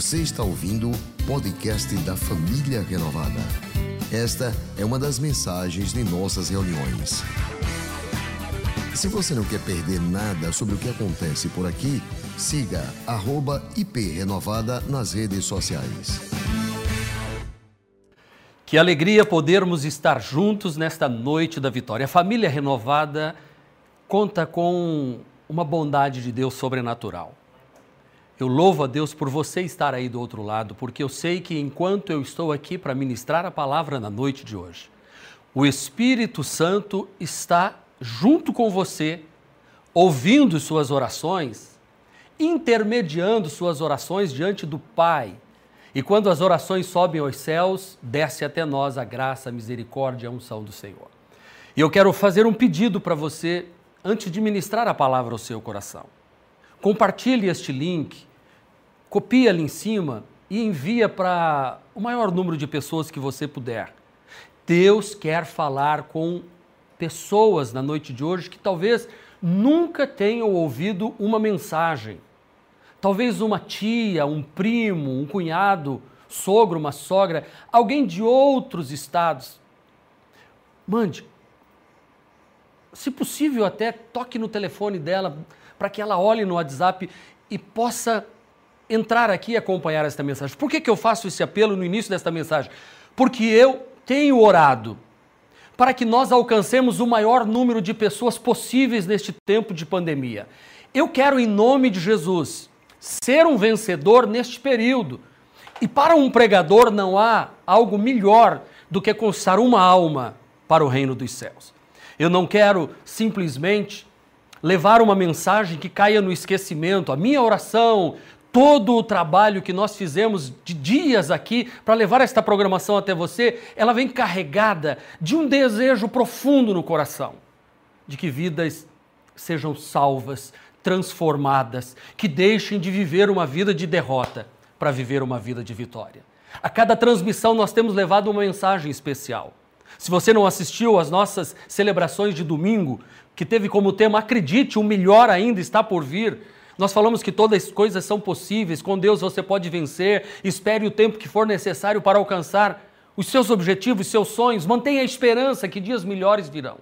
Você está ouvindo o podcast da Família Renovada. Esta é uma das mensagens de nossas reuniões. Se você não quer perder nada sobre o que acontece por aqui, siga @iprenovada nas redes sociais. Que alegria podermos estar juntos nesta noite da vitória. A família renovada conta com uma bondade de Deus sobrenatural. Eu louvo a Deus por você estar aí do outro lado, porque eu sei que enquanto eu estou aqui para ministrar a palavra na noite de hoje, o Espírito Santo está junto com você, ouvindo suas orações, intermediando suas orações diante do Pai. E quando as orações sobem aos céus, desce até nós a graça, a misericórdia a unção do Senhor. E eu quero fazer um pedido para você antes de ministrar a palavra ao seu coração. Compartilhe este link copia ali em cima e envia para o maior número de pessoas que você puder. Deus quer falar com pessoas na noite de hoje que talvez nunca tenham ouvido uma mensagem. Talvez uma tia, um primo, um cunhado, sogro, uma sogra, alguém de outros estados. Mande. Se possível, até toque no telefone dela para que ela olhe no WhatsApp e possa entrar aqui e acompanhar esta mensagem. Por que, que eu faço esse apelo no início desta mensagem? Porque eu tenho orado para que nós alcancemos o maior número de pessoas possíveis neste tempo de pandemia. Eu quero, em nome de Jesus, ser um vencedor neste período. E para um pregador não há algo melhor do que conquistar uma alma para o reino dos céus. Eu não quero simplesmente levar uma mensagem que caia no esquecimento. A minha oração todo o trabalho que nós fizemos de dias aqui para levar esta programação até você, ela vem carregada de um desejo profundo no coração de que vidas sejam salvas, transformadas, que deixem de viver uma vida de derrota para viver uma vida de vitória. A cada transmissão nós temos levado uma mensagem especial. Se você não assistiu às nossas celebrações de domingo, que teve como tema Acredite, o melhor ainda está por vir, nós falamos que todas as coisas são possíveis, com Deus você pode vencer, espere o tempo que for necessário para alcançar os seus objetivos, seus sonhos, mantenha a esperança que dias melhores virão.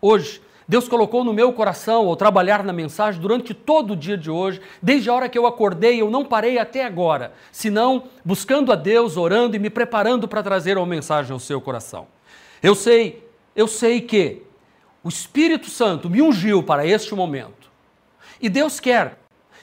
Hoje, Deus colocou no meu coração, ao trabalhar na mensagem, durante todo o dia de hoje, desde a hora que eu acordei, eu não parei até agora, senão buscando a Deus, orando e me preparando para trazer uma mensagem ao seu coração. Eu sei, eu sei que o Espírito Santo me ungiu para este momento. E Deus quer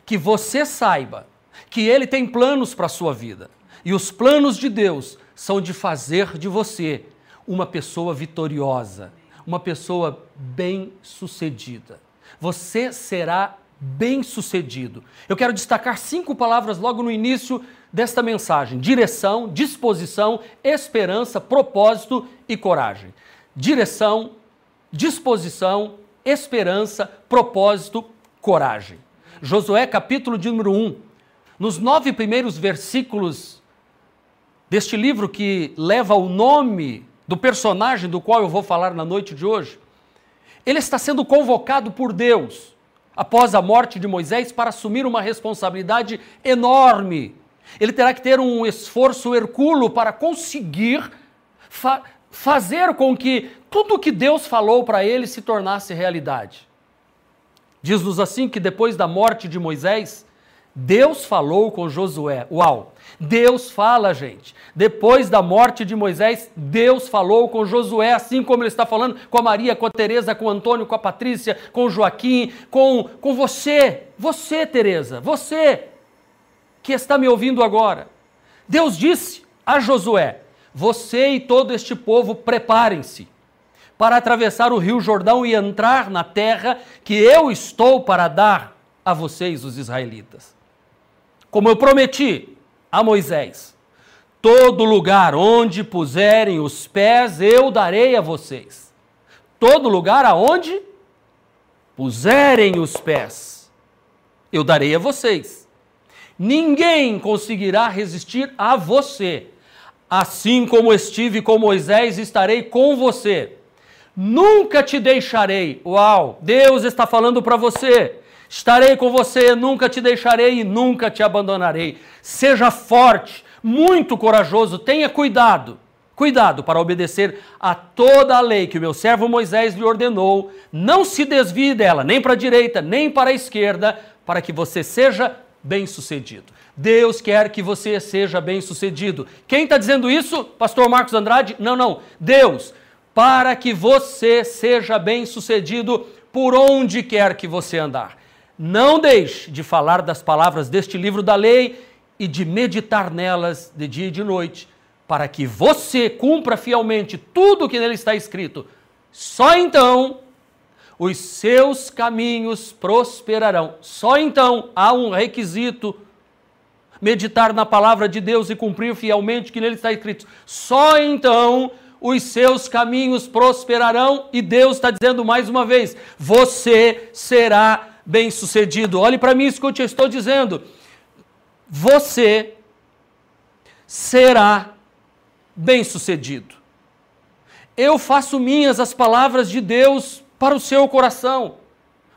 que você saiba que Ele tem planos para a sua vida. E os planos de Deus são de fazer de você uma pessoa vitoriosa, uma pessoa bem-sucedida. Você será bem-sucedido. Eu quero destacar cinco palavras logo no início desta mensagem: direção, disposição, esperança, propósito e coragem. Direção, disposição, esperança, propósito, coragem. Josué, capítulo de número 1. Nos nove primeiros versículos deste livro que leva o nome do personagem do qual eu vou falar na noite de hoje, ele está sendo convocado por Deus após a morte de Moisés para assumir uma responsabilidade enorme. Ele terá que ter um esforço hercúleo para conseguir fa fazer com que tudo o que Deus falou para ele se tornasse realidade. Diz-nos assim que depois da morte de Moisés, Deus falou com Josué. Uau! Deus fala, gente. Depois da morte de Moisés, Deus falou com Josué, assim como ele está falando com a Maria, com a Teresa, com o Antônio, com a Patrícia, com o Joaquim, com, com você. Você, Teresa, você que está me ouvindo agora. Deus disse a Josué: Você e todo este povo preparem-se para atravessar o rio Jordão e entrar na terra que eu estou para dar a vocês, os israelitas. Como eu prometi a Moisés, todo lugar onde puserem os pés eu darei a vocês. Todo lugar aonde puserem os pés eu darei a vocês. Ninguém conseguirá resistir a você. Assim como estive com Moisés, estarei com você Nunca te deixarei. Uau! Deus está falando para você. Estarei com você, nunca te deixarei e nunca te abandonarei. Seja forte, muito corajoso, tenha cuidado. Cuidado para obedecer a toda a lei que o meu servo Moisés lhe ordenou. Não se desvie dela, nem para a direita, nem para a esquerda, para que você seja bem-sucedido. Deus quer que você seja bem-sucedido. Quem está dizendo isso? Pastor Marcos Andrade? Não, não. Deus, para que você seja bem-sucedido por onde quer que você andar. Não deixe de falar das palavras deste livro da lei e de meditar nelas de dia e de noite, para que você cumpra fielmente tudo o que nele está escrito. Só então os seus caminhos prosperarão. Só então há um requisito meditar na palavra de Deus e cumprir fielmente o que nele está escrito. Só então os seus caminhos prosperarão e Deus está dizendo mais uma vez: você será bem-sucedido. Olhe para mim, escute o que eu estou dizendo. Você será bem-sucedido. Eu faço minhas as palavras de Deus para o seu coração.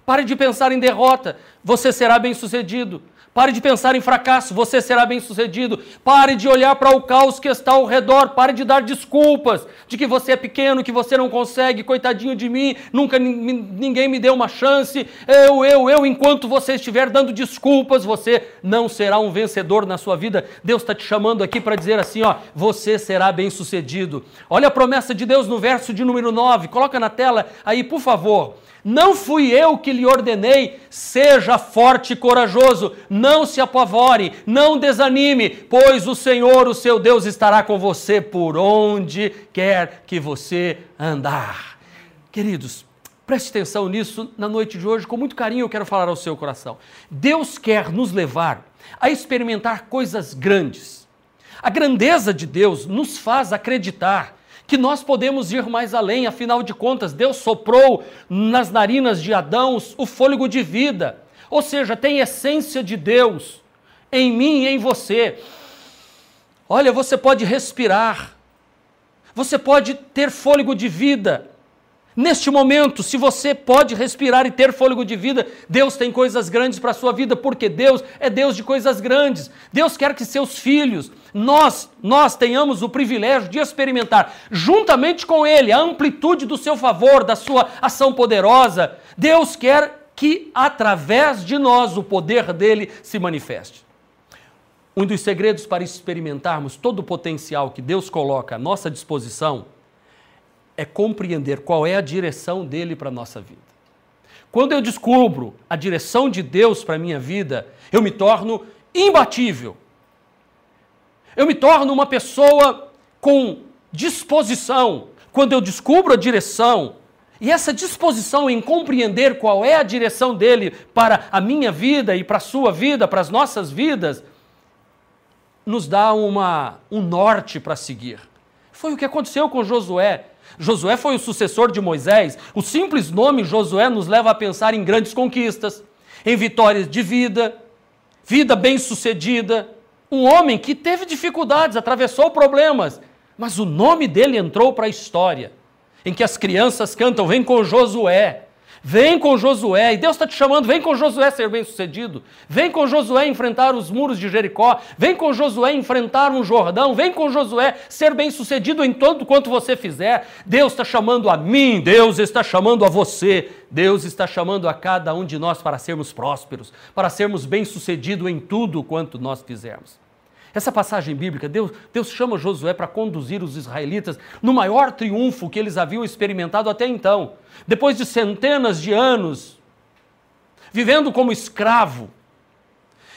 Pare de pensar em derrota, você será bem-sucedido. Pare de pensar em fracasso, você será bem-sucedido. Pare de olhar para o caos que está ao redor. Pare de dar desculpas de que você é pequeno, que você não consegue, coitadinho de mim, nunca ninguém me deu uma chance. Eu, eu, eu. Enquanto você estiver dando desculpas, você não será um vencedor na sua vida. Deus está te chamando aqui para dizer assim: ó, você será bem-sucedido. Olha a promessa de Deus no verso de número 9. Coloca na tela aí, por favor. Não fui eu que lhe ordenei, seja forte e corajoso, não se apavore, não desanime, pois o Senhor, o seu Deus, estará com você por onde quer que você andar. Queridos, preste atenção nisso na noite de hoje, com muito carinho eu quero falar ao seu coração. Deus quer nos levar a experimentar coisas grandes. A grandeza de Deus nos faz acreditar que nós podemos ir mais além, afinal de contas, Deus soprou nas narinas de Adão o fôlego de vida, ou seja, tem essência de Deus em mim e em você. Olha, você pode respirar, você pode ter fôlego de vida. Neste momento, se você pode respirar e ter fôlego de vida, Deus tem coisas grandes para a sua vida, porque Deus é Deus de coisas grandes. Deus quer que seus filhos, nós, nós tenhamos o privilégio de experimentar, juntamente com Ele, a amplitude do seu favor, da sua ação poderosa. Deus quer que, através de nós, o poder dele se manifeste. Um dos segredos para experimentarmos todo o potencial que Deus coloca à nossa disposição é compreender qual é a direção dele para a nossa vida. Quando eu descubro a direção de Deus para a minha vida, eu me torno imbatível. Eu me torno uma pessoa com disposição. Quando eu descubro a direção, e essa disposição em compreender qual é a direção dele para a minha vida e para a sua vida, para as nossas vidas, nos dá uma, um norte para seguir. Foi o que aconteceu com Josué. Josué foi o sucessor de Moisés. O simples nome Josué nos leva a pensar em grandes conquistas, em vitórias de vida, vida bem-sucedida. Um homem que teve dificuldades, atravessou problemas, mas o nome dele entrou para a história, em que as crianças cantam: Vem com Josué. Vem com Josué, e Deus está te chamando, vem com Josué ser bem sucedido. Vem com Josué enfrentar os muros de Jericó. Vem com Josué enfrentar um Jordão. Vem com Josué ser bem sucedido em tanto quanto você fizer. Deus está chamando a mim, Deus está chamando a você. Deus está chamando a cada um de nós para sermos prósperos, para sermos bem sucedidos em tudo quanto nós fizermos. Essa passagem bíblica, Deus, Deus chama Josué para conduzir os israelitas no maior triunfo que eles haviam experimentado até então. Depois de centenas de anos vivendo como escravo,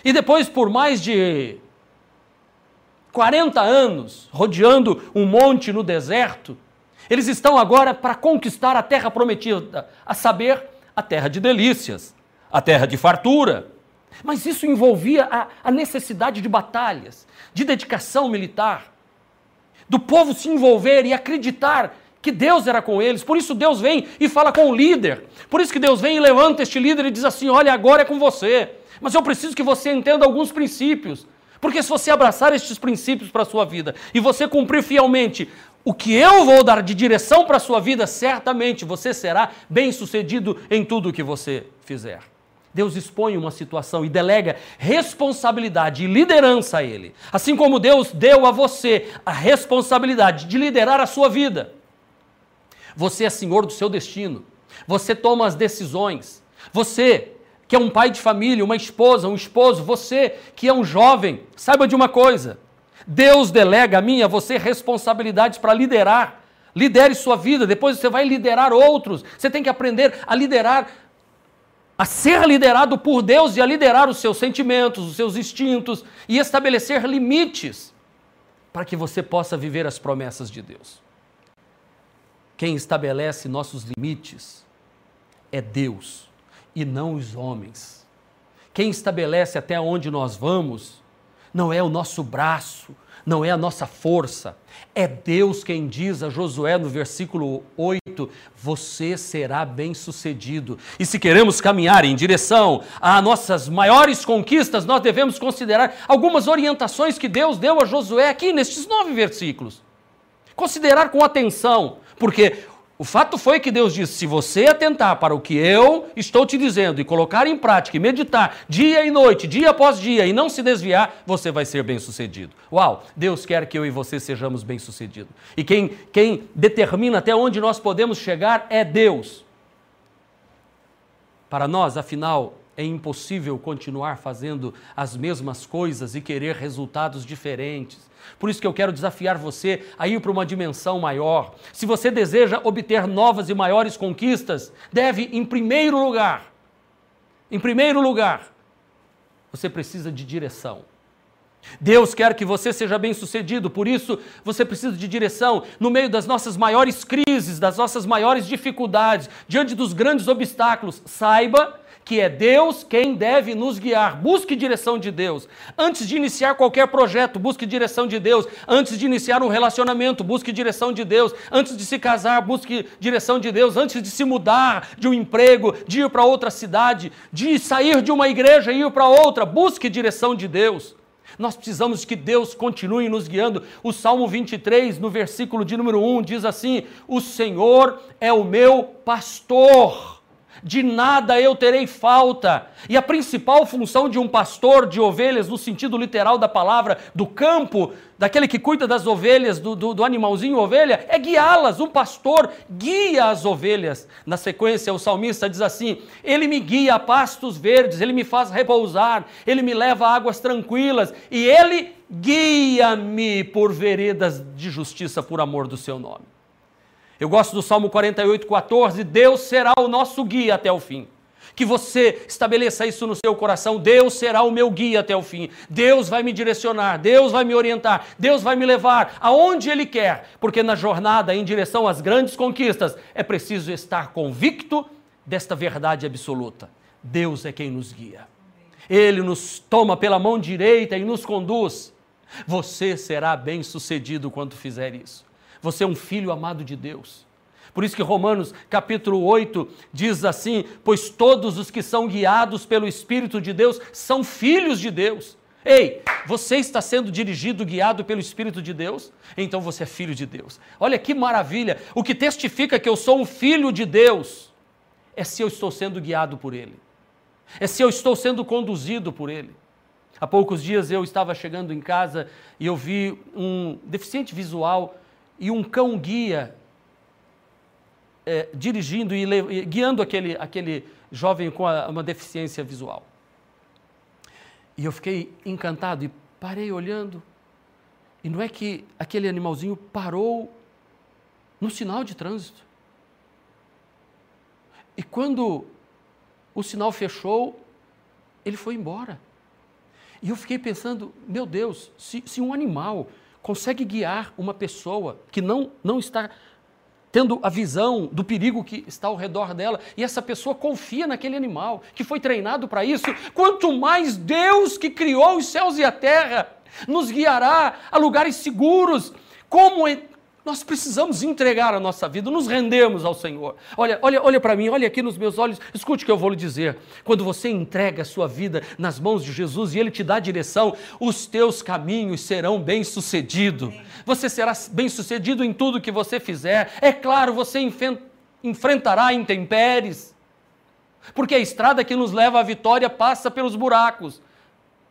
e depois por mais de 40 anos rodeando um monte no deserto, eles estão agora para conquistar a terra prometida, a saber, a terra de delícias, a terra de fartura, mas isso envolvia a, a necessidade de batalhas, de dedicação militar, do povo se envolver e acreditar que Deus era com eles. Por isso Deus vem e fala com o líder. Por isso que Deus vem e levanta este líder e diz assim: "Olha, agora é com você. Mas eu preciso que você entenda alguns princípios. Porque se você abraçar estes princípios para a sua vida e você cumprir fielmente o que eu vou dar de direção para a sua vida, certamente você será bem-sucedido em tudo o que você fizer. Deus expõe uma situação e delega responsabilidade e liderança a ele. Assim como Deus deu a você a responsabilidade de liderar a sua vida. Você é senhor do seu destino. Você toma as decisões. Você que é um pai de família, uma esposa, um esposo, você que é um jovem, saiba de uma coisa: Deus delega a mim a você responsabilidades para liderar. Lidere sua vida, depois você vai liderar outros. Você tem que aprender a liderar, a ser liderado por Deus e a liderar os seus sentimentos, os seus instintos e estabelecer limites para que você possa viver as promessas de Deus. Quem estabelece nossos limites é Deus e não os homens. Quem estabelece até onde nós vamos não é o nosso braço, não é a nossa força. É Deus quem diz a Josué no versículo 8: Você será bem-sucedido. E se queremos caminhar em direção a nossas maiores conquistas, nós devemos considerar algumas orientações que Deus deu a Josué aqui nestes nove versículos. Considerar com atenção, porque o fato foi que Deus disse: se você atentar para o que eu estou te dizendo e colocar em prática e meditar dia e noite, dia após dia e não se desviar, você vai ser bem sucedido. Uau! Deus quer que eu e você sejamos bem sucedidos. E quem, quem determina até onde nós podemos chegar é Deus. Para nós, afinal, é impossível continuar fazendo as mesmas coisas e querer resultados diferentes. Por isso que eu quero desafiar você a ir para uma dimensão maior. Se você deseja obter novas e maiores conquistas, deve, em primeiro lugar, em primeiro lugar, você precisa de direção. Deus quer que você seja bem-sucedido, por isso você precisa de direção no meio das nossas maiores crises, das nossas maiores dificuldades, diante dos grandes obstáculos. Saiba que é Deus quem deve nos guiar. Busque direção de Deus. Antes de iniciar qualquer projeto, busque direção de Deus. Antes de iniciar um relacionamento, busque direção de Deus. Antes de se casar, busque direção de Deus. Antes de se mudar de um emprego, de ir para outra cidade, de sair de uma igreja e ir para outra, busque direção de Deus. Nós precisamos que Deus continue nos guiando. O Salmo 23, no versículo de número 1, diz assim: O Senhor é o meu pastor de nada eu terei falta. E a principal função de um pastor de ovelhas, no sentido literal da palavra, do campo, daquele que cuida das ovelhas, do, do, do animalzinho ovelha, é guiá-las. Um pastor guia as ovelhas. Na sequência, o salmista diz assim: Ele me guia a pastos verdes, ele me faz repousar, ele me leva a águas tranquilas, e ele guia-me por veredas de justiça por amor do seu nome. Eu gosto do Salmo 48, 14. Deus será o nosso guia até o fim. Que você estabeleça isso no seu coração. Deus será o meu guia até o fim. Deus vai me direcionar, Deus vai me orientar, Deus vai me levar aonde Ele quer. Porque na jornada em direção às grandes conquistas é preciso estar convicto desta verdade absoluta. Deus é quem nos guia. Ele nos toma pela mão direita e nos conduz. Você será bem sucedido quando fizer isso. Você é um filho amado de Deus. Por isso que Romanos capítulo 8 diz assim: Pois todos os que são guiados pelo Espírito de Deus são filhos de Deus. Ei, você está sendo dirigido, guiado pelo Espírito de Deus? Então você é filho de Deus. Olha que maravilha! O que testifica que eu sou um filho de Deus é se eu estou sendo guiado por Ele, é se eu estou sendo conduzido por Ele. Há poucos dias eu estava chegando em casa e eu vi um deficiente visual e um cão guia é, dirigindo e guiando aquele, aquele jovem com a, uma deficiência visual. E eu fiquei encantado e parei olhando. E não é que aquele animalzinho parou no sinal de trânsito. E quando o sinal fechou, ele foi embora. E eu fiquei pensando, meu Deus, se, se um animal consegue guiar uma pessoa que não, não está tendo a visão do perigo que está ao redor dela, e essa pessoa confia naquele animal, que foi treinado para isso, quanto mais Deus que criou os céus e a terra nos guiará a lugares seguros. Como nós precisamos entregar a nossa vida, nos rendermos ao Senhor. Olha, olha, olha para mim, olha aqui nos meus olhos, escute o que eu vou lhe dizer. Quando você entrega a sua vida nas mãos de Jesus e Ele te dá direção, os teus caminhos serão bem-sucedidos. Você será bem-sucedido em tudo que você fizer. É claro, você enfrentará intempéries. Porque a estrada que nos leva à vitória passa pelos buracos.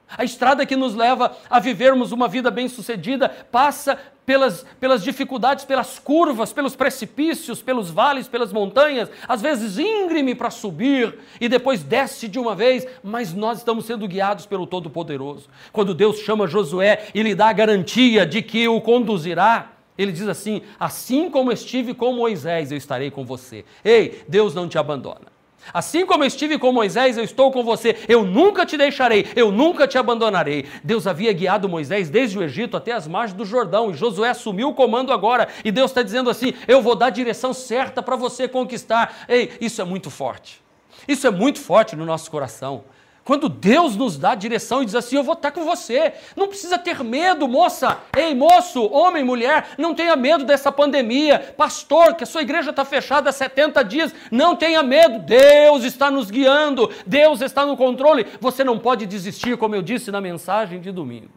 A estrada que nos leva a vivermos uma vida bem-sucedida passa pelas, pelas dificuldades, pelas curvas, pelos precipícios, pelos vales, pelas montanhas, às vezes íngreme para subir e depois desce de uma vez, mas nós estamos sendo guiados pelo Todo-Poderoso. Quando Deus chama Josué e lhe dá a garantia de que o conduzirá, ele diz assim: Assim como estive com Moisés, eu estarei com você. Ei, Deus não te abandona. Assim como eu estive com Moisés, eu estou com você. Eu nunca te deixarei, eu nunca te abandonarei. Deus havia guiado Moisés desde o Egito até as margens do Jordão e Josué assumiu o comando agora. E Deus está dizendo assim: Eu vou dar a direção certa para você conquistar. Ei, isso é muito forte. Isso é muito forte no nosso coração. Quando Deus nos dá direção e diz assim: Eu vou estar com você. Não precisa ter medo, moça. Ei, moço, homem, mulher, não tenha medo dessa pandemia. Pastor, que a sua igreja está fechada há 70 dias. Não tenha medo. Deus está nos guiando. Deus está no controle. Você não pode desistir, como eu disse na mensagem de domingo.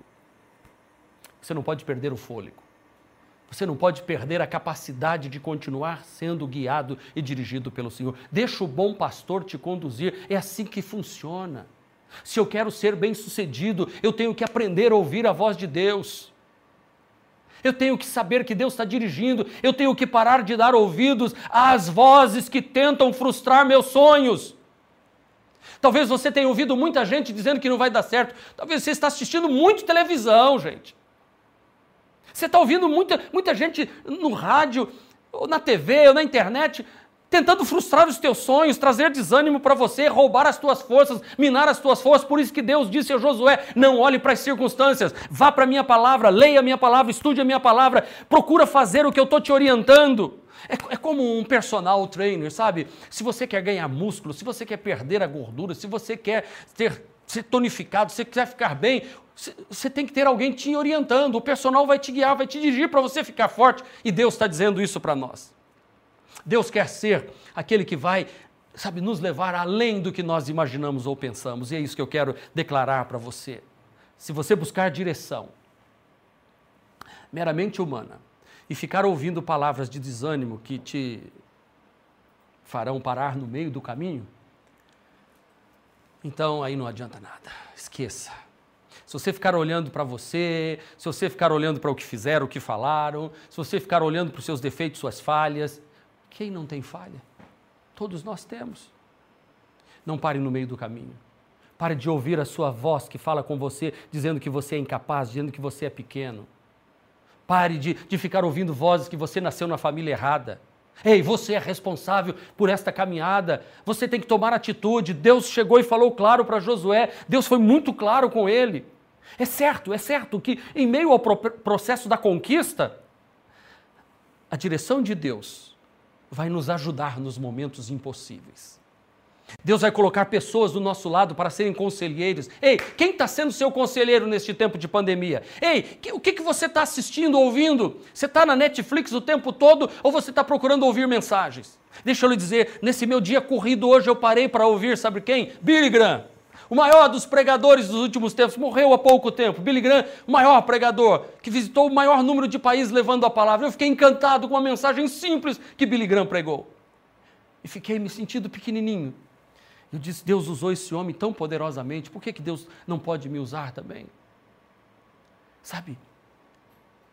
Você não pode perder o fôlego. Você não pode perder a capacidade de continuar sendo guiado e dirigido pelo Senhor. Deixa o bom pastor te conduzir. É assim que funciona. Se eu quero ser bem-sucedido, eu tenho que aprender a ouvir a voz de Deus. Eu tenho que saber que Deus está dirigindo, eu tenho que parar de dar ouvidos às vozes que tentam frustrar meus sonhos. Talvez você tenha ouvido muita gente dizendo que não vai dar certo. Talvez você está assistindo muito televisão, gente. Você está ouvindo muita, muita gente no rádio, ou na TV, ou na internet, tentando frustrar os teus sonhos, trazer desânimo para você, roubar as tuas forças, minar as tuas forças. Por isso que Deus disse a Josué: não olhe para as circunstâncias, vá para a minha palavra, leia a minha palavra, estude a minha palavra, procura fazer o que eu estou te orientando. É, é, como um personal trainer, sabe? Se você quer ganhar músculo, se você quer perder a gordura, se você quer ter, ser tonificado, se você quer ficar bem, você tem que ter alguém te orientando. O personal vai te guiar, vai te dirigir para você ficar forte. E Deus está dizendo isso para nós. Deus quer ser aquele que vai, sabe, nos levar além do que nós imaginamos ou pensamos. E é isso que eu quero declarar para você. Se você buscar direção meramente humana e ficar ouvindo palavras de desânimo que te farão parar no meio do caminho, então aí não adianta nada. Esqueça. Se você ficar olhando para você, se você ficar olhando para o que fizeram, o que falaram, se você ficar olhando para os seus defeitos, suas falhas, quem não tem falha? Todos nós temos. Não pare no meio do caminho. Pare de ouvir a sua voz que fala com você, dizendo que você é incapaz, dizendo que você é pequeno. Pare de, de ficar ouvindo vozes que você nasceu na família errada. Ei, você é responsável por esta caminhada. Você tem que tomar atitude. Deus chegou e falou claro para Josué. Deus foi muito claro com ele. É certo, é certo que em meio ao processo da conquista, a direção de Deus vai nos ajudar nos momentos impossíveis. Deus vai colocar pessoas do nosso lado para serem conselheiros. Ei, quem está sendo seu conselheiro neste tempo de pandemia? Ei, que, o que, que você está assistindo, ouvindo? Você está na Netflix o tempo todo ou você está procurando ouvir mensagens? Deixa eu lhe dizer, nesse meu dia corrido hoje eu parei para ouvir, sabe quem? Billy Graham. O maior dos pregadores dos últimos tempos morreu há pouco tempo. Billy Graham, o maior pregador, que visitou o maior número de países levando a palavra. Eu fiquei encantado com a mensagem simples que Billy Graham pregou. E fiquei me sentindo pequenininho. Eu disse: Deus usou esse homem tão poderosamente, por que, que Deus não pode me usar também? Sabe?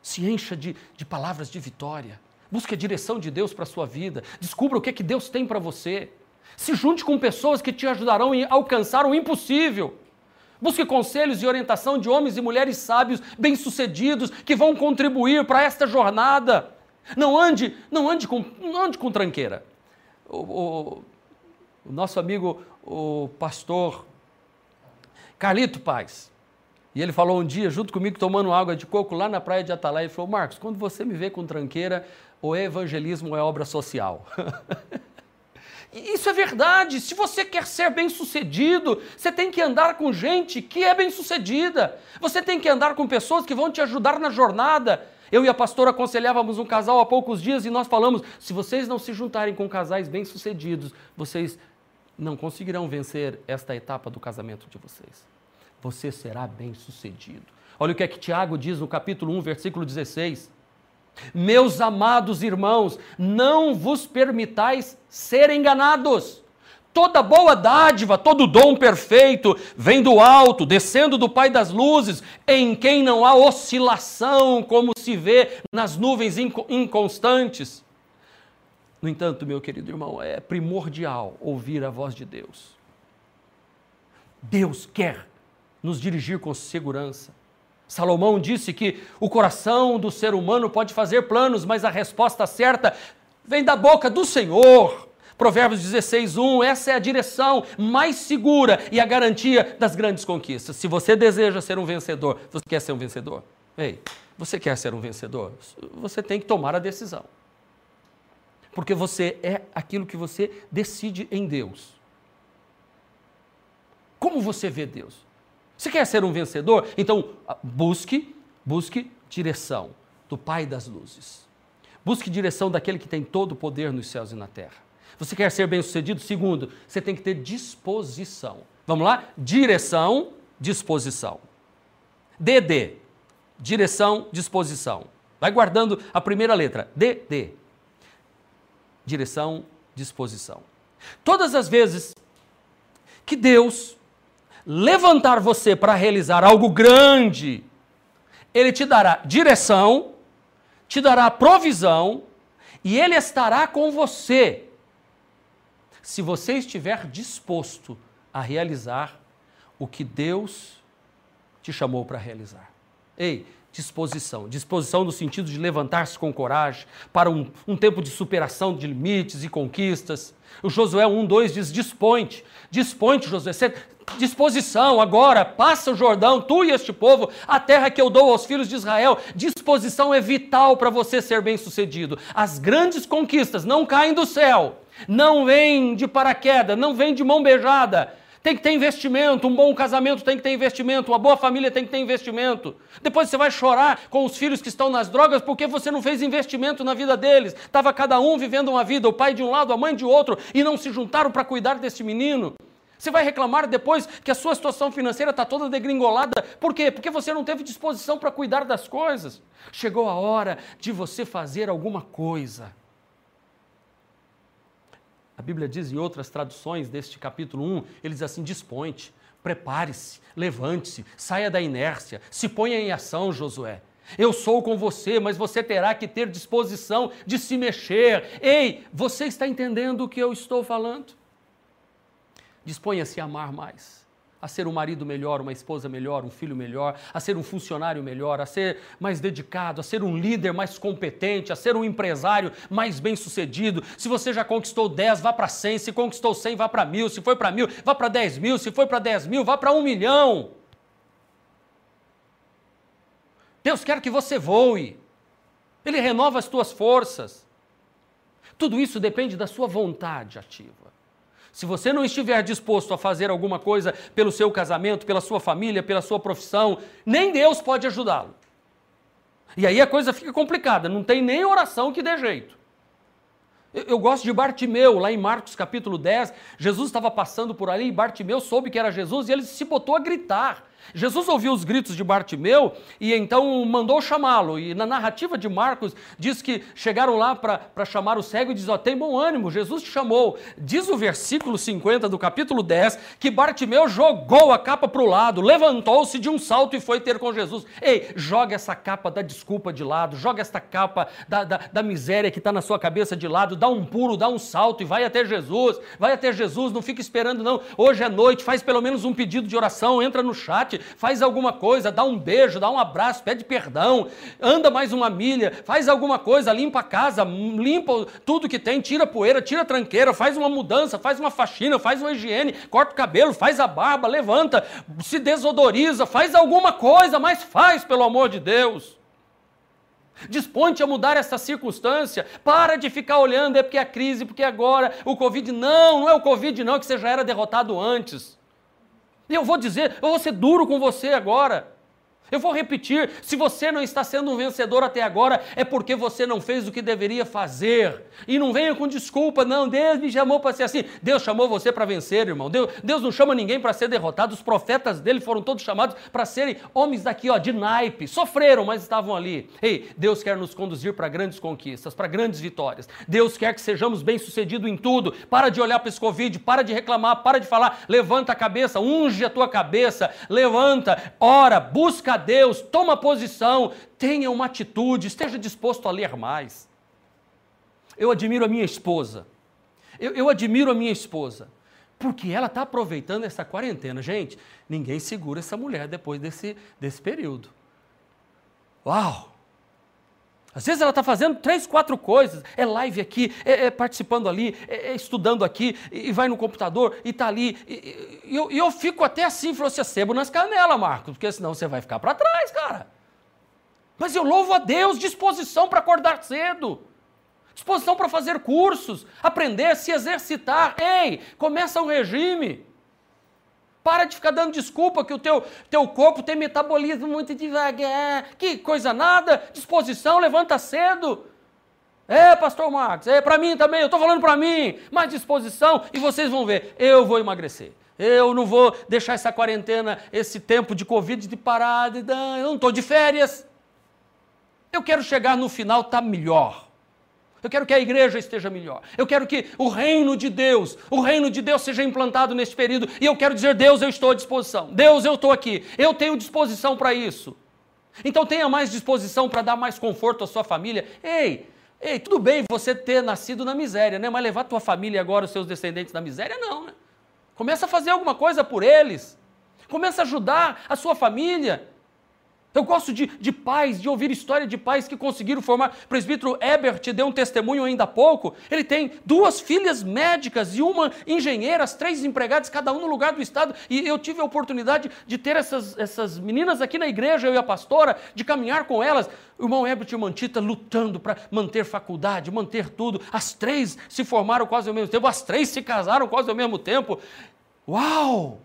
Se encha de, de palavras de vitória. Busque a direção de Deus para a sua vida. Descubra o que, que Deus tem para você. Se junte com pessoas que te ajudarão a alcançar o impossível. Busque conselhos e orientação de homens e mulheres sábios, bem-sucedidos, que vão contribuir para esta jornada. Não ande, não ande com, não ande com tranqueira. O, o, o nosso amigo, o pastor Carlito Paz, e ele falou um dia, junto comigo, tomando água de coco lá na praia de Atalaia, ele falou: Marcos, quando você me vê com tranqueira, o evangelismo é obra social. Isso é verdade. Se você quer ser bem-sucedido, você tem que andar com gente que é bem-sucedida. Você tem que andar com pessoas que vão te ajudar na jornada. Eu e a pastora aconselhávamos um casal há poucos dias e nós falamos: se vocês não se juntarem com casais bem-sucedidos, vocês não conseguirão vencer esta etapa do casamento de vocês. Você será bem-sucedido. Olha o que é que Tiago diz no capítulo 1, versículo 16. Meus amados irmãos, não vos permitais ser enganados. Toda boa dádiva, todo dom perfeito vem do alto, descendo do Pai das luzes, em quem não há oscilação, como se vê nas nuvens inconstantes. No entanto, meu querido irmão, é primordial ouvir a voz de Deus. Deus quer nos dirigir com segurança. Salomão disse que o coração do ser humano pode fazer planos, mas a resposta certa vem da boca do Senhor. Provérbios 16, 1, essa é a direção mais segura e a garantia das grandes conquistas. Se você deseja ser um vencedor, você quer ser um vencedor? Ei, você quer ser um vencedor? Você tem que tomar a decisão. Porque você é aquilo que você decide em Deus. Como você vê Deus? Você quer ser um vencedor? Então, busque, busque direção do Pai das luzes. Busque direção daquele que tem todo o poder nos céus e na terra. Você quer ser bem-sucedido? Segundo, você tem que ter disposição. Vamos lá? Direção, disposição. DD. Direção, disposição. Vai guardando a primeira letra. DD. Direção, disposição. Todas as vezes que Deus levantar você para realizar algo grande, Ele te dará direção, te dará provisão e Ele estará com você se você estiver disposto a realizar o que Deus te chamou para realizar. Ei, disposição. Disposição no sentido de levantar-se com coragem para um, um, tempo de superação de limites e conquistas. O Josué 1,2 diz: dispõe-te, dispõe-te, Josué. Disposição agora, passa o Jordão, tu e este povo, a terra que eu dou aos filhos de Israel. Disposição é vital para você ser bem sucedido. As grandes conquistas não caem do céu, não vêm de paraquedas, não vêm de mão beijada tem que ter investimento, um bom casamento tem que ter investimento, uma boa família tem que ter investimento. Depois você vai chorar com os filhos que estão nas drogas porque você não fez investimento na vida deles. Estava cada um vivendo uma vida, o pai de um lado, a mãe de outro, e não se juntaram para cuidar desse menino. Você vai reclamar depois que a sua situação financeira está toda degringolada. Por quê? Porque você não teve disposição para cuidar das coisas. Chegou a hora de você fazer alguma coisa. A Bíblia diz em outras traduções deste capítulo 1, ele diz assim: dispõe-te, prepare-se, levante-se, saia da inércia, se ponha em ação, Josué. Eu sou com você, mas você terá que ter disposição de se mexer. Ei, você está entendendo o que eu estou falando? Disponha-se a amar mais a ser um marido melhor, uma esposa melhor, um filho melhor, a ser um funcionário melhor, a ser mais dedicado, a ser um líder mais competente, a ser um empresário mais bem sucedido. Se você já conquistou 10, vá para 100. Se conquistou 100, vá para mil. Se foi para mil, vá para 10 mil. Se foi para 10 mil, vá para um milhão. Deus quer que você voe. Ele renova as tuas forças. Tudo isso depende da sua vontade ativa. Se você não estiver disposto a fazer alguma coisa pelo seu casamento, pela sua família, pela sua profissão, nem Deus pode ajudá-lo. E aí a coisa fica complicada, não tem nem oração que dê jeito. Eu, eu gosto de Bartimeu, lá em Marcos capítulo 10, Jesus estava passando por ali e Bartimeu soube que era Jesus e ele se botou a gritar. Jesus ouviu os gritos de Bartimeu e então mandou chamá-lo. E na narrativa de Marcos diz que chegaram lá para chamar o cego e diz: Ó, tem bom ânimo, Jesus te chamou. Diz o versículo 50 do capítulo 10 que Bartimeu jogou a capa para o lado, levantou-se de um salto e foi ter com Jesus. Ei, joga essa capa da desculpa de lado, joga essa capa da, da, da miséria que está na sua cabeça de lado, dá um pulo, dá um salto e vai até Jesus. Vai até Jesus, não fica esperando, não. Hoje é noite, faz pelo menos um pedido de oração, entra no chat faz alguma coisa, dá um beijo, dá um abraço, pede perdão, anda mais uma milha, faz alguma coisa, limpa a casa, limpa tudo que tem, tira poeira, tira tranqueira, faz uma mudança, faz uma faxina, faz uma higiene, corta o cabelo, faz a barba, levanta, se desodoriza, faz alguma coisa, mas faz, pelo amor de Deus. Dispõe-te a mudar essa circunstância. Para de ficar olhando, é porque é crise, porque agora o Covid. Não, não é o Covid, não, que você já era derrotado antes. E eu vou dizer, eu vou ser duro com você agora. Eu vou repetir: se você não está sendo um vencedor até agora, é porque você não fez o que deveria fazer. E não venha com desculpa, não. Deus me chamou para ser assim. Deus chamou você para vencer, irmão. Deus, Deus não chama ninguém para ser derrotado. Os profetas dele foram todos chamados para serem homens daqui, ó, de naipe. Sofreram, mas estavam ali. Ei, Deus quer nos conduzir para grandes conquistas, para grandes vitórias. Deus quer que sejamos bem-sucedidos em tudo. Para de olhar para esse Covid, para de reclamar, para de falar. Levanta a cabeça, unge a tua cabeça, levanta, ora, busca a Deus, toma posição, tenha uma atitude, esteja disposto a ler mais. Eu admiro a minha esposa. Eu, eu admiro a minha esposa. Porque ela está aproveitando essa quarentena. Gente, ninguém segura essa mulher depois desse, desse período. Uau! Às vezes ela está fazendo três, quatro coisas. É live aqui, é, é participando ali, é, é, estudando aqui, e, vai no computador e está ali. E, e, eu, eu, fico até assim, falou assim, sebo nas canelas, Marcos, porque senão você vai ficar para trás, cara. Mas eu louvo a Deus, disposição para acordar cedo. Disposição para fazer cursos, aprender, se exercitar. Ei, começa um regime. Para de ficar dando desculpa que o teu, teu corpo tem metabolismo muito devagar. Que coisa nada. Disposição, levanta cedo. É, pastor Marcos, é para mim também, eu estou falando para mim. Mais disposição e vocês vão ver, eu vou emagrecer. Eu não vou deixar essa quarentena, esse tempo de Covid de parada. Eu não estou de férias. Eu quero chegar no final, tá melhor. Eu quero que a igreja esteja melhor. Eu quero que o reino de Deus, o reino de Deus seja implantado neste período. E eu quero dizer, Deus, eu estou à disposição. Deus, eu estou aqui. Eu tenho disposição para isso. Então tenha mais disposição para dar mais conforto à sua família. Ei, ei, tudo bem você ter nascido na miséria, né? Mas levar tua família agora, os seus descendentes na miséria, não, né? Começa a fazer alguma coisa por eles. Começa a ajudar a sua família. Eu gosto de, de pais, de ouvir história de pais que conseguiram formar. O presbítero Ebert deu um testemunho ainda há pouco. Ele tem duas filhas médicas e uma engenheira, as três empregadas, cada um no lugar do Estado. E eu tive a oportunidade de ter essas, essas meninas aqui na igreja, eu e a pastora, de caminhar com elas. O irmão Ebert e o Mantita lutando para manter faculdade, manter tudo. As três se formaram quase ao mesmo tempo, as três se casaram quase ao mesmo tempo. Uau!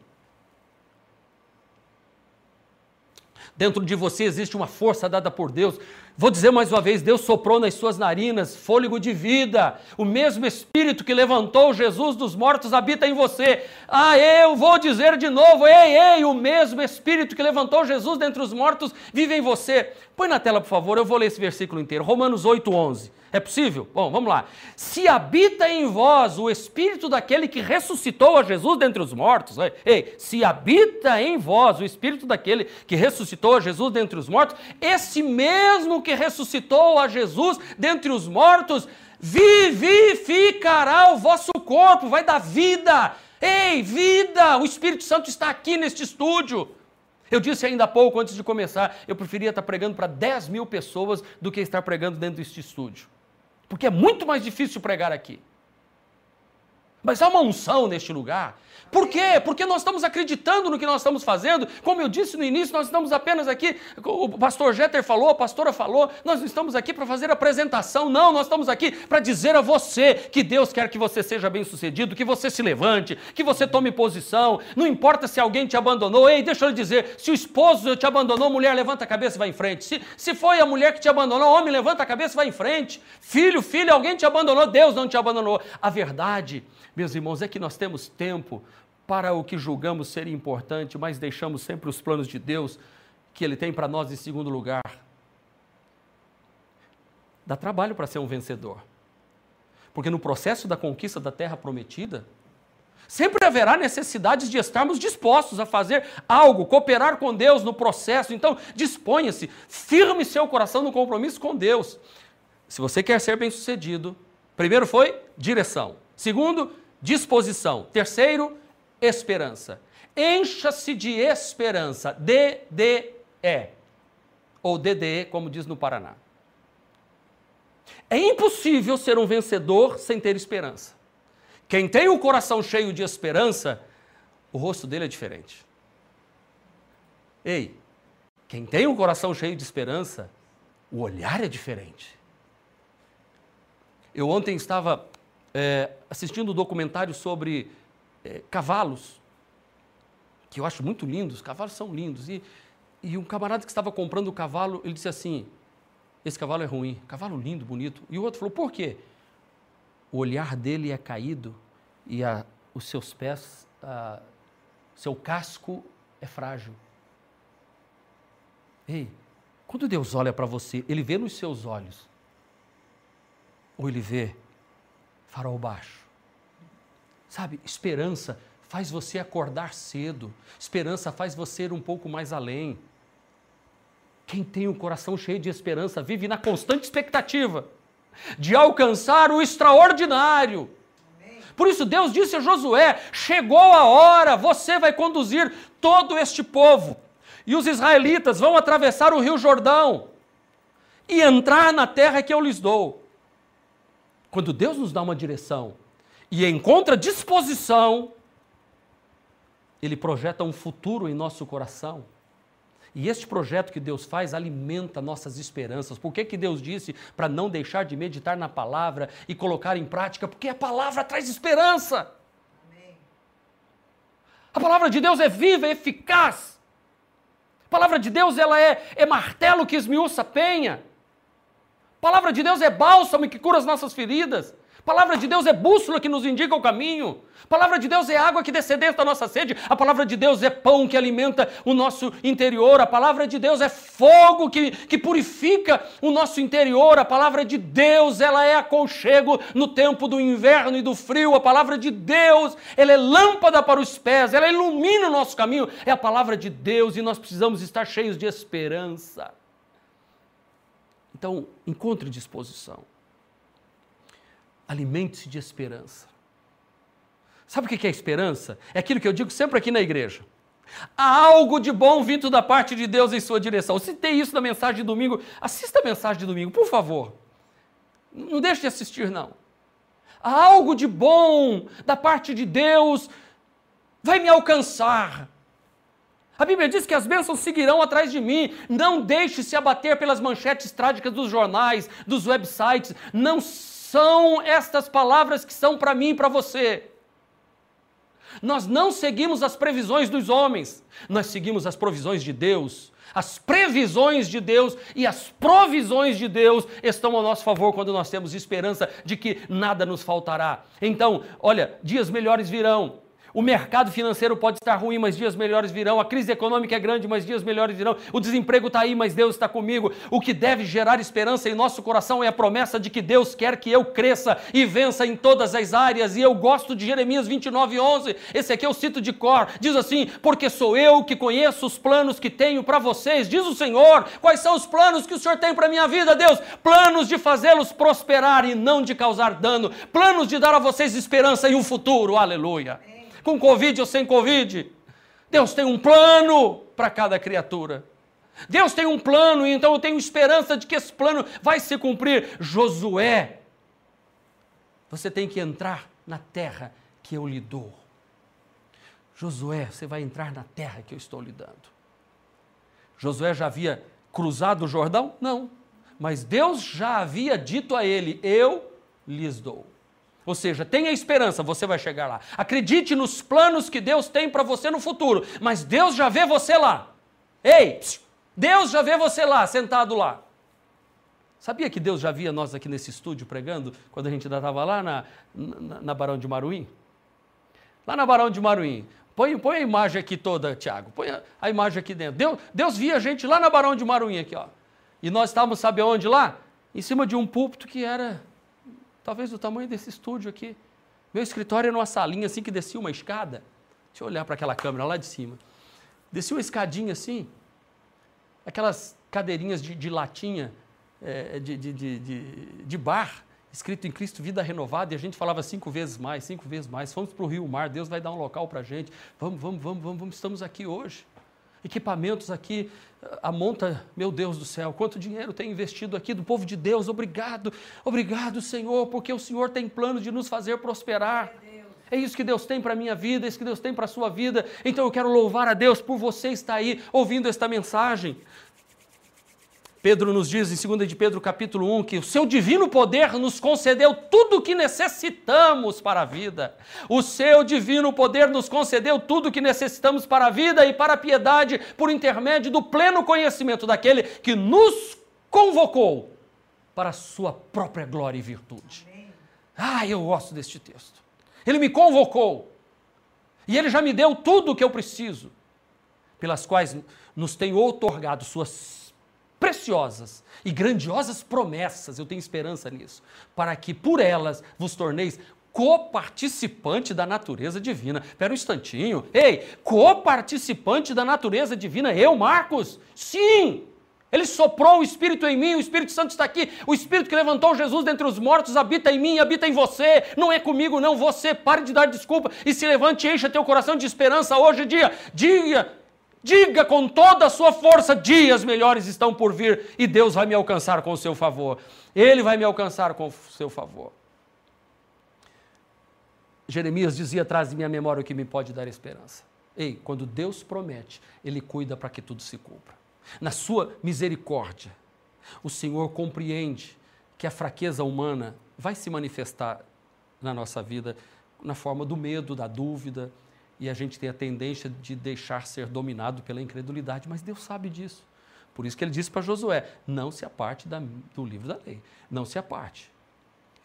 Dentro de você existe uma força dada por Deus. Vou dizer mais uma vez: Deus soprou nas suas narinas fôlego de vida. O mesmo Espírito que levantou Jesus dos mortos habita em você. Ah, eu vou dizer de novo: ei, ei, o mesmo Espírito que levantou Jesus dentre os mortos vive em você. Põe na tela, por favor, eu vou ler esse versículo inteiro. Romanos 8, 11. É possível? Bom, vamos lá. Se habita em vós o espírito daquele que ressuscitou a Jesus dentre os mortos, ei, se habita em vós o espírito daquele que ressuscitou a Jesus dentre os mortos, esse mesmo que ressuscitou a Jesus dentre os mortos, vivificará o vosso corpo, vai dar vida. Ei, vida! O Espírito Santo está aqui neste estúdio. Eu disse ainda há pouco, antes de começar, eu preferia estar pregando para 10 mil pessoas do que estar pregando dentro deste estúdio. Porque é muito mais difícil pregar aqui. Mas há uma unção neste lugar por quê? Porque nós estamos acreditando no que nós estamos fazendo. Como eu disse no início, nós estamos apenas aqui, o pastor Jeter falou, a pastora falou, nós não estamos aqui para fazer apresentação, não, nós estamos aqui para dizer a você que Deus quer que você seja bem-sucedido, que você se levante, que você tome posição. Não importa se alguém te abandonou, ei, deixa eu lhe dizer, se o esposo te abandonou, mulher, levanta a cabeça e vai em frente. Se, se foi a mulher que te abandonou, homem, levanta a cabeça e vai em frente. Filho, filho, alguém te abandonou, Deus não te abandonou. A verdade, meus irmãos, é que nós temos tempo para o que julgamos ser importante, mas deixamos sempre os planos de Deus que Ele tem para nós em segundo lugar. Dá trabalho para ser um vencedor. Porque no processo da conquista da terra prometida, sempre haverá necessidades de estarmos dispostos a fazer algo, cooperar com Deus no processo. Então, disponha-se, firme seu coração no compromisso com Deus. Se você quer ser bem-sucedido, primeiro foi direção. Segundo, disposição. Terceiro, esperança. Encha-se de esperança. DDE. Ou DDE, como diz no Paraná. É impossível ser um vencedor sem ter esperança. Quem tem o coração cheio de esperança, o rosto dele é diferente. Ei, quem tem um coração cheio de esperança, o olhar é diferente. Eu ontem estava é, assistindo um documentário sobre é, cavalos, que eu acho muito lindos, cavalos são lindos. E e um camarada que estava comprando o cavalo, ele disse assim: Esse cavalo é ruim, cavalo lindo, bonito. E o outro falou: Por quê? O olhar dele é caído e a, os seus pés, a, seu casco é frágil. Ei, quando Deus olha para você, Ele vê nos seus olhos, ou Ele vê farol baixo. Sabe, esperança faz você acordar cedo, esperança faz você ir um pouco mais além. Quem tem o um coração cheio de esperança vive na constante expectativa de alcançar o extraordinário. Por isso Deus disse a Josué: chegou a hora, você vai conduzir todo este povo. E os israelitas vão atravessar o rio Jordão e entrar na terra que eu lhes dou. Quando Deus nos dá uma direção e encontra disposição, Ele projeta um futuro em nosso coração. E este projeto que Deus faz alimenta nossas esperanças. Por que, que Deus disse para não deixar de meditar na palavra e colocar em prática? Porque a palavra traz esperança. Amém. A palavra de Deus é viva, é eficaz. A palavra de Deus ela é, é martelo que esmiuça penha. A palavra de Deus é bálsamo que cura as nossas feridas. Palavra de Deus é bússola que nos indica o caminho. Palavra de Deus é água que descedenta a nossa sede. A palavra de Deus é pão que alimenta o nosso interior. A palavra de Deus é fogo que, que purifica o nosso interior. A palavra de Deus, ela é aconchego no tempo do inverno e do frio. A palavra de Deus, ela é lâmpada para os pés, ela ilumina o nosso caminho. É a palavra de Deus e nós precisamos estar cheios de esperança. Então, encontre disposição alimente-se de esperança. Sabe o que é esperança? É aquilo que eu digo sempre aqui na igreja. Há algo de bom vindo da parte de Deus em sua direção. Eu citei isso na mensagem de domingo. Assista a mensagem de domingo, por favor. Não deixe de assistir, não. Há algo de bom da parte de Deus vai me alcançar. A Bíblia diz que as bênçãos seguirão atrás de mim. Não deixe se abater pelas manchetes trágicas dos jornais, dos websites. Não são estas palavras que são para mim e para você. Nós não seguimos as previsões dos homens, nós seguimos as provisões de Deus. As previsões de Deus e as provisões de Deus estão ao nosso favor quando nós temos esperança de que nada nos faltará. Então, olha, dias melhores virão. O mercado financeiro pode estar ruim, mas dias melhores virão. A crise econômica é grande, mas dias melhores virão. O desemprego está aí, mas Deus está comigo. O que deve gerar esperança em nosso coração é a promessa de que Deus quer que eu cresça e vença em todas as áreas. E eu gosto de Jeremias 29, 11. Esse aqui eu cito de cor. Diz assim: Porque sou eu que conheço os planos que tenho para vocês, diz o Senhor. Quais são os planos que o Senhor tem para minha vida, Deus? Planos de fazê-los prosperar e não de causar dano. Planos de dar a vocês esperança e um futuro. Aleluia com Covid ou sem Covid. Deus tem um plano para cada criatura. Deus tem um plano, e então eu tenho esperança de que esse plano vai se cumprir. Josué, você tem que entrar na terra que eu lhe dou. Josué, você vai entrar na terra que eu estou lhe dando. Josué já havia cruzado o Jordão? Não. Mas Deus já havia dito a ele: Eu lhes dou. Ou seja, tenha esperança, você vai chegar lá. Acredite nos planos que Deus tem para você no futuro, mas Deus já vê você lá. Ei, Deus já vê você lá, sentado lá. Sabia que Deus já via nós aqui nesse estúdio pregando, quando a gente ainda estava lá na, na, na, Barão de Maruim? Lá na Barão de Maruim. Põe, põe a imagem aqui toda, Tiago. Põe a, a, imagem aqui dentro. Deus, Deus via a gente lá na Barão de Maruim, aqui, ó. E nós estávamos, sabe onde lá? Em cima de um púlpito que era talvez do tamanho desse estúdio aqui. Meu escritório era uma salinha assim que descia uma escada. Deixa eu olhar para aquela câmera lá de cima. Descia uma escadinha assim, aquelas cadeirinhas de, de latinha, é, de, de, de, bar, escrito em Cristo Vida Renovada, e a gente falava cinco vezes mais, cinco vezes mais. Fomos para o Rio Mar, Deus vai dar um local para a gente. Vamos, vamos, vamos, vamos, vamos, estamos aqui hoje equipamentos aqui, a monta, meu Deus do céu, quanto dinheiro tem investido aqui do povo de Deus, obrigado, obrigado Senhor, porque o Senhor tem plano de nos fazer prosperar. É isso que Deus tem para a minha vida, é isso que Deus tem para a sua vida. Então eu quero louvar a Deus por você estar aí ouvindo esta mensagem. Pedro nos diz em 2 de Pedro capítulo 1 que o seu divino poder nos concedeu tudo o que necessitamos para a vida. O seu divino poder nos concedeu tudo o que necessitamos para a vida e para a piedade por intermédio do pleno conhecimento daquele que nos convocou para a sua própria glória e virtude. Ah, eu gosto deste texto. Ele me convocou. E ele já me deu tudo o que eu preciso, pelas quais nos tem outorgado suas preciosas e grandiosas promessas, eu tenho esperança nisso, para que por elas vos torneis coparticipante da natureza divina. Espera um instantinho. Ei, coparticipante da natureza divina, eu, Marcos? Sim! Ele soprou o Espírito em mim, o Espírito Santo está aqui. O Espírito que levantou Jesus dentre os mortos habita em mim, habita em você. Não é comigo, não. Você pare de dar desculpa e se levante encha teu coração de esperança hoje, dia. Dia Diga com toda a sua força: dias melhores estão por vir e Deus vai me alcançar com o seu favor. Ele vai me alcançar com o seu favor. Jeremias dizia atrás de minha memória o que me pode dar esperança. Ei, quando Deus promete, Ele cuida para que tudo se cumpra. Na sua misericórdia, o Senhor compreende que a fraqueza humana vai se manifestar na nossa vida na forma do medo, da dúvida, e a gente tem a tendência de deixar ser dominado pela incredulidade, mas Deus sabe disso. Por isso que ele disse para Josué: não se aparte da, do livro da lei, não se aparte.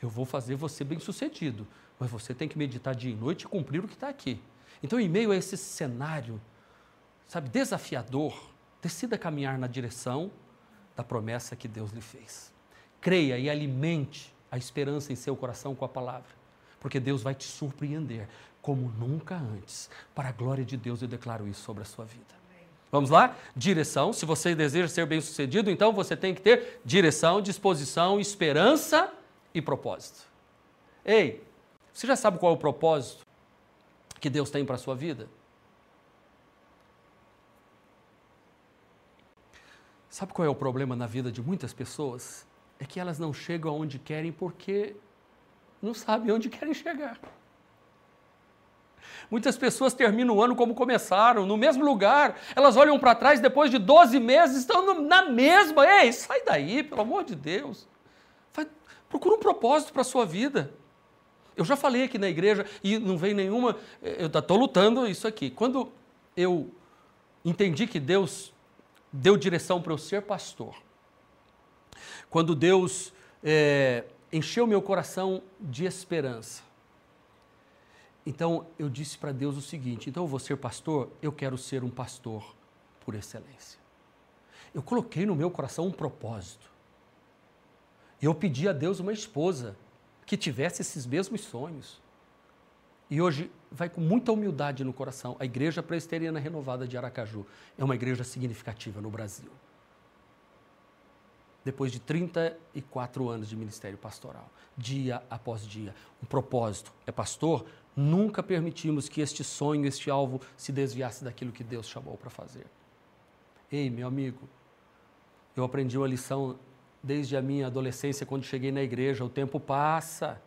Eu vou fazer você bem sucedido, mas você tem que meditar dia e noite e cumprir o que está aqui. Então, em meio a esse cenário, sabe, desafiador, decida caminhar na direção da promessa que Deus lhe fez. Creia e alimente a esperança em seu coração com a palavra, porque Deus vai te surpreender como nunca antes. Para a glória de Deus, eu declaro isso sobre a sua vida. Vamos lá? Direção. Se você deseja ser bem-sucedido, então você tem que ter direção, disposição, esperança e propósito. Ei, você já sabe qual é o propósito que Deus tem para a sua vida? Sabe qual é o problema na vida de muitas pessoas? É que elas não chegam aonde querem porque não sabem onde querem chegar. Muitas pessoas terminam o ano como começaram, no mesmo lugar. Elas olham para trás depois de 12 meses, estão na mesma. Ei, sai daí, pelo amor de Deus. Vai, procura um propósito para a sua vida. Eu já falei aqui na igreja e não veio nenhuma. Eu estou lutando isso aqui. Quando eu entendi que Deus deu direção para eu ser pastor, quando Deus é, encheu meu coração de esperança, então eu disse para Deus o seguinte: então eu vou ser pastor, eu quero ser um pastor por excelência. Eu coloquei no meu coração um propósito. Eu pedi a Deus uma esposa que tivesse esses mesmos sonhos. E hoje vai com muita humildade no coração. A Igreja Presbiteriana Renovada de Aracaju é uma igreja significativa no Brasil. Depois de 34 anos de ministério pastoral, dia após dia, um propósito é pastor, Nunca permitimos que este sonho, este alvo se desviasse daquilo que Deus chamou para fazer. Ei, meu amigo, eu aprendi uma lição desde a minha adolescência, quando cheguei na igreja. O tempo passa,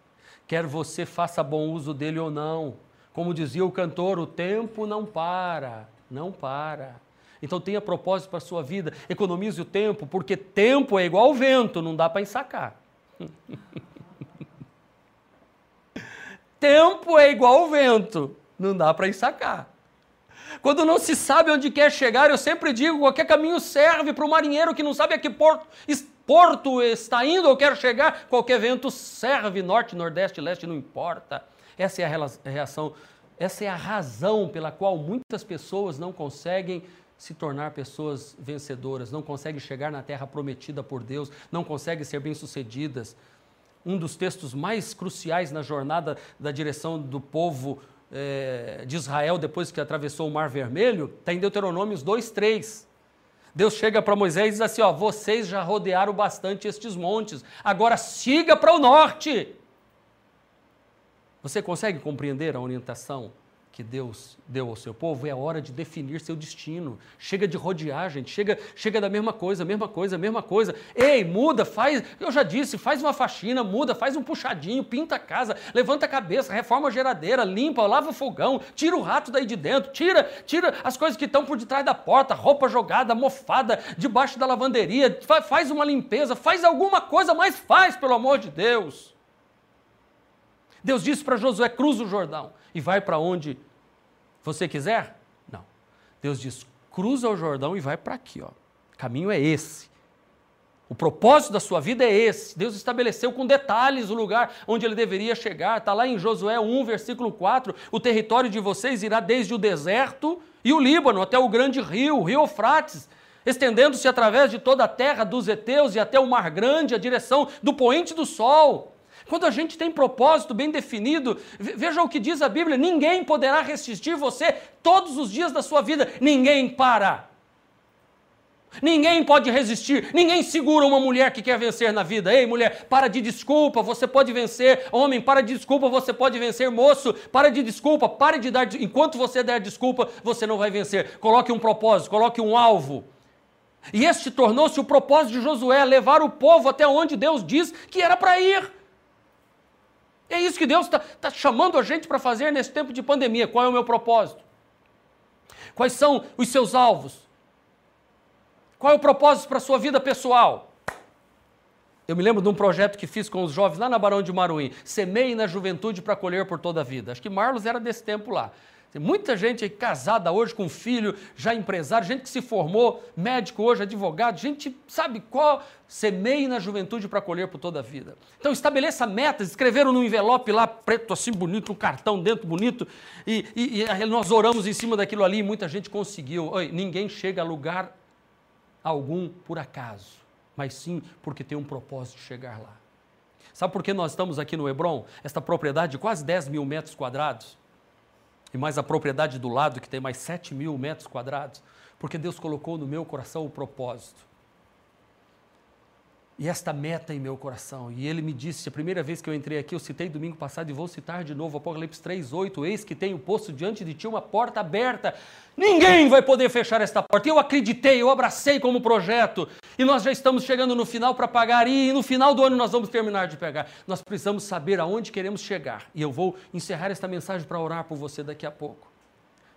quer você faça bom uso dele ou não. Como dizia o cantor, o tempo não para, não para. Então tenha propósito para a sua vida, economize o tempo, porque tempo é igual vento, não dá para ensacar. Tempo é igual ao vento, não dá para ensacar. Quando não se sabe onde quer chegar, eu sempre digo: qualquer caminho serve para o marinheiro que não sabe a que porto, porto está indo ou quer chegar. Qualquer vento serve, norte, nordeste, leste, não importa. Essa é a reação, essa é a razão pela qual muitas pessoas não conseguem se tornar pessoas vencedoras, não conseguem chegar na terra prometida por Deus, não conseguem ser bem-sucedidas um dos textos mais cruciais na jornada da direção do povo é, de Israel depois que atravessou o Mar Vermelho, está em Deuteronômios 2, 3. Deus chega para Moisés e diz assim: ó, vocês já rodearam bastante estes montes, agora siga para o norte. Você consegue compreender a orientação que Deus deu ao seu povo, é hora de definir seu destino. Chega de rodear, gente. Chega, chega da mesma coisa, mesma coisa, mesma coisa. Ei, muda, faz. Eu já disse, faz uma faxina, muda, faz um puxadinho, pinta a casa, levanta a cabeça, reforma a geladeira, limpa, lava o fogão, tira o rato daí de dentro, tira, tira as coisas que estão por detrás da porta, roupa jogada, mofada, debaixo da lavanderia, faz uma limpeza, faz alguma coisa, mas faz, pelo amor de Deus. Deus disse para Josué: cruza o Jordão e vai para onde você quiser? Não. Deus diz: cruza o Jordão e vai para aqui, ó. O caminho é esse. O propósito da sua vida é esse. Deus estabeleceu com detalhes o lugar onde ele deveria chegar. Está lá em Josué 1, versículo 4. O território de vocês irá desde o deserto e o Líbano até o grande rio, o rio Eufrates, estendendo-se através de toda a terra dos heteus e até o mar grande, a direção do poente do sol. Quando a gente tem propósito bem definido, veja o que diz a Bíblia: ninguém poderá resistir você todos os dias da sua vida, ninguém para. Ninguém pode resistir, ninguém segura uma mulher que quer vencer na vida. Ei, mulher, para de desculpa, você pode vencer. Homem, para de desculpa, você pode vencer. Moço, para de desculpa, pare de dar. Enquanto você der desculpa, você não vai vencer. Coloque um propósito, coloque um alvo. E este tornou-se o propósito de Josué, levar o povo até onde Deus diz que era para ir. É isso que Deus está tá chamando a gente para fazer nesse tempo de pandemia. Qual é o meu propósito? Quais são os seus alvos? Qual é o propósito para a sua vida pessoal? Eu me lembro de um projeto que fiz com os jovens lá na Barão de Maruim. Semeie na juventude para colher por toda a vida. Acho que Marlos era desse tempo lá. Tem muita gente casada hoje com filho, já empresário, gente que se formou, médico hoje, advogado, gente sabe qual, semeie na juventude para colher por toda a vida. Então estabeleça metas, escreveram num envelope lá, preto assim, bonito, um cartão dentro bonito, e, e, e nós oramos em cima daquilo ali e muita gente conseguiu. Oi, ninguém chega a lugar algum por acaso, mas sim porque tem um propósito de chegar lá. Sabe por que nós estamos aqui no Hebron? Esta propriedade de quase 10 mil metros quadrados e mais a propriedade do lado, que tem mais 7 mil metros quadrados, porque Deus colocou no meu coração o propósito. E esta meta em meu coração. E ele me disse, a primeira vez que eu entrei aqui, eu citei domingo passado e vou citar de novo, Apocalipse 3, 8, eis que tenho posto diante de ti uma porta aberta. Ninguém vai poder fechar esta porta. Eu acreditei, eu abracei como projeto. E nós já estamos chegando no final para pagar, e no final do ano nós vamos terminar de pegar. Nós precisamos saber aonde queremos chegar. E eu vou encerrar esta mensagem para orar por você daqui a pouco.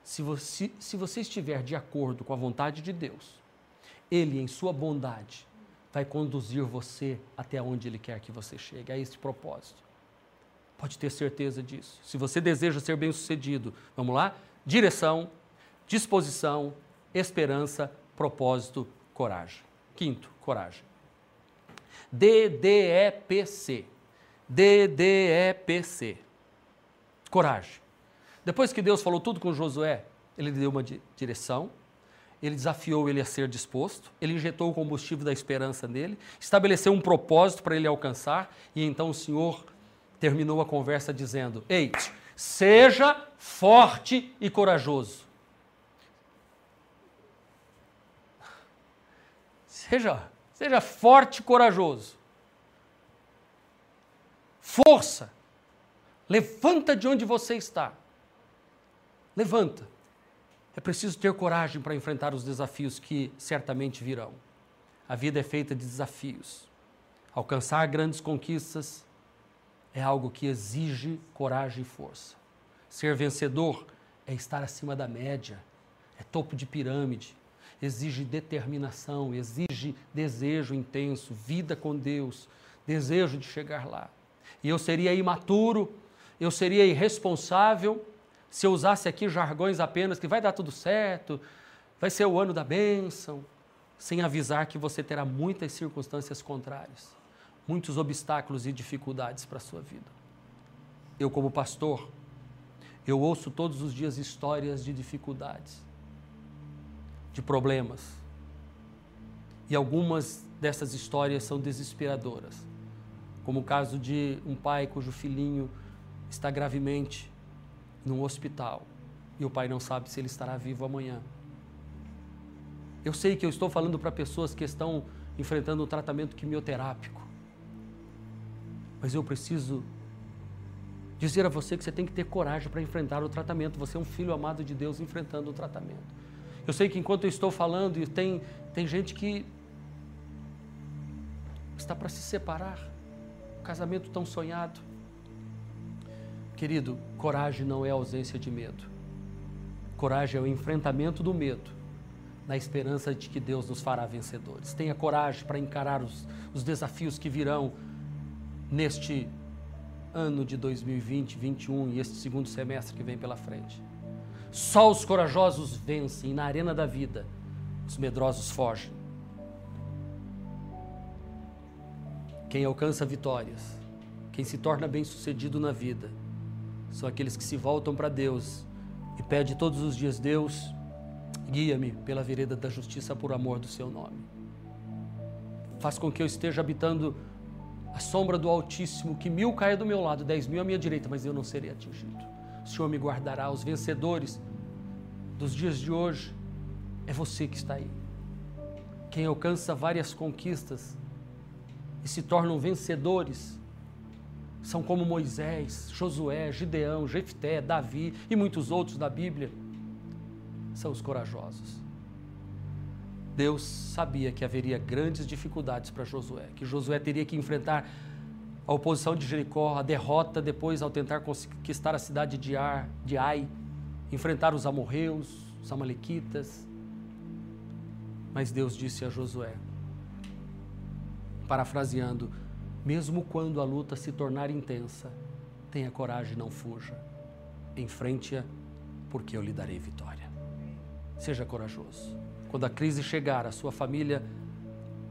Se você, se você estiver de acordo com a vontade de Deus, Ele, em sua bondade, vai conduzir você até onde Ele quer que você chegue, a este propósito. Pode ter certeza disso. Se você deseja ser bem-sucedido, vamos lá? Direção, disposição, esperança, propósito, coragem. Quinto, coragem. DDEPC. DDEPC. Coragem. Depois que Deus falou tudo com Josué, ele deu uma direção, ele desafiou ele a ser disposto, ele injetou o combustível da esperança nele, estabeleceu um propósito para ele alcançar, e então o Senhor terminou a conversa dizendo: Ei, seja forte e corajoso. Seja, seja forte e corajoso. Força. Levanta de onde você está. Levanta. É preciso ter coragem para enfrentar os desafios que certamente virão. A vida é feita de desafios. Alcançar grandes conquistas é algo que exige coragem e força. Ser vencedor é estar acima da média, é topo de pirâmide, exige determinação, exige desejo intenso, vida com Deus, desejo de chegar lá. E eu seria imaturo, eu seria irresponsável se eu usasse aqui jargões apenas que vai dar tudo certo, vai ser o ano da bênção, sem avisar que você terá muitas circunstâncias contrárias, muitos obstáculos e dificuldades para a sua vida. Eu, como pastor, eu ouço todos os dias histórias de dificuldades, de problemas. E algumas dessas histórias são desesperadoras, como o caso de um pai cujo filhinho está gravemente num hospital e o pai não sabe se ele estará vivo amanhã. Eu sei que eu estou falando para pessoas que estão enfrentando um tratamento quimioterápico, mas eu preciso dizer a você que você tem que ter coragem para enfrentar o tratamento. Você é um filho amado de Deus enfrentando o tratamento. Eu sei que enquanto eu estou falando, tem, tem gente que está para se separar. Um casamento tão sonhado. Querido, coragem não é ausência de medo. Coragem é o enfrentamento do medo, na esperança de que Deus nos fará vencedores. Tenha coragem para encarar os, os desafios que virão neste ano de 2020, 2021 e este segundo semestre que vem pela frente. Só os corajosos vencem, na arena da vida, os medrosos fogem. Quem alcança vitórias, quem se torna bem-sucedido na vida, são aqueles que se voltam para Deus e pedem todos os dias: Deus, guia-me pela vereda da justiça por amor do seu nome. Faz com que eu esteja habitando a sombra do Altíssimo, que mil caia do meu lado, dez mil à minha direita, mas eu não serei atingido. O Senhor me guardará. Os vencedores dos dias de hoje é você que está aí. Quem alcança várias conquistas e se tornam vencedores. São como Moisés, Josué, Gideão, Jefté, Davi e muitos outros da Bíblia. São os corajosos. Deus sabia que haveria grandes dificuldades para Josué, que Josué teria que enfrentar a oposição de Jericó, a derrota depois ao tentar conquistar a cidade de, Ar, de Ai, enfrentar os amorreus, os amalequitas. Mas Deus disse a Josué: parafraseando, mesmo quando a luta se tornar intensa, tenha coragem, não fuja. Enfrente-a, porque eu lhe darei vitória. Seja corajoso. Quando a crise chegar, a sua família,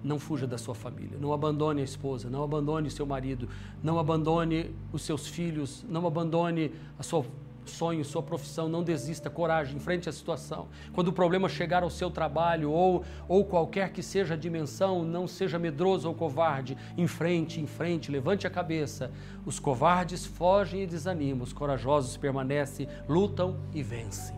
não fuja da sua família. Não abandone a esposa, não abandone seu marido, não abandone os seus filhos, não abandone a sua sonho, sua profissão, não desista, coragem, enfrente a situação. Quando o problema chegar ao seu trabalho ou, ou qualquer que seja a dimensão, não seja medroso ou covarde, enfrente, enfrente, levante a cabeça. Os covardes fogem e desanimam, os corajosos permanecem, lutam e vencem.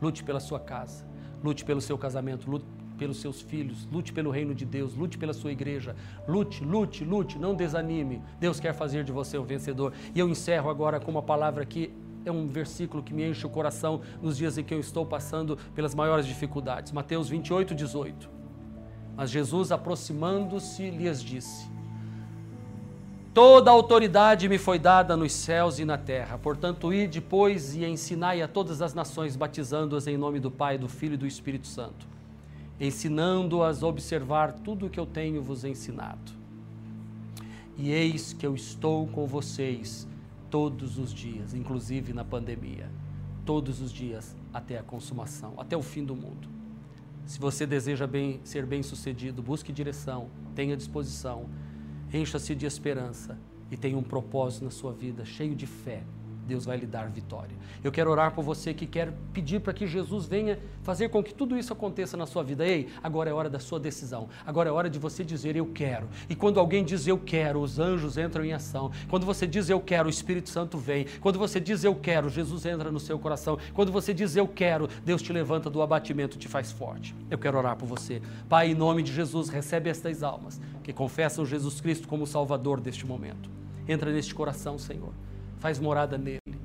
Lute pela sua casa, lute pelo seu casamento, lute pelos seus filhos, lute pelo reino de Deus, lute pela sua igreja, lute, lute, lute, não desanime. Deus quer fazer de você um vencedor. E eu encerro agora com uma palavra que é um versículo que me enche o coração nos dias em que eu estou passando pelas maiores dificuldades. Mateus 28, 18. Mas Jesus, aproximando-se, lhes disse: Toda a autoridade me foi dada nos céus e na terra. Portanto, ide, pois, e ensinai a todas as nações, batizando-as em nome do Pai, do Filho e do Espírito Santo, ensinando-as a observar tudo o que eu tenho vos ensinado. E eis que eu estou com vocês todos os dias, inclusive na pandemia, todos os dias até a consumação, até o fim do mundo. Se você deseja bem, ser bem-sucedido, busque direção, tenha disposição, encha-se de esperança e tenha um propósito na sua vida, cheio de fé Deus vai lhe dar vitória. Eu quero orar por você que quer pedir para que Jesus venha fazer com que tudo isso aconteça na sua vida. Ei, agora é hora da sua decisão. Agora é hora de você dizer eu quero. E quando alguém diz eu quero, os anjos entram em ação. Quando você diz eu quero, o Espírito Santo vem. Quando você diz eu quero, Jesus entra no seu coração. Quando você diz eu quero, Deus te levanta do abatimento e te faz forte. Eu quero orar por você. Pai, em nome de Jesus, recebe estas almas que confessam Jesus Cristo como Salvador deste momento. Entra neste coração, Senhor faz morada nele.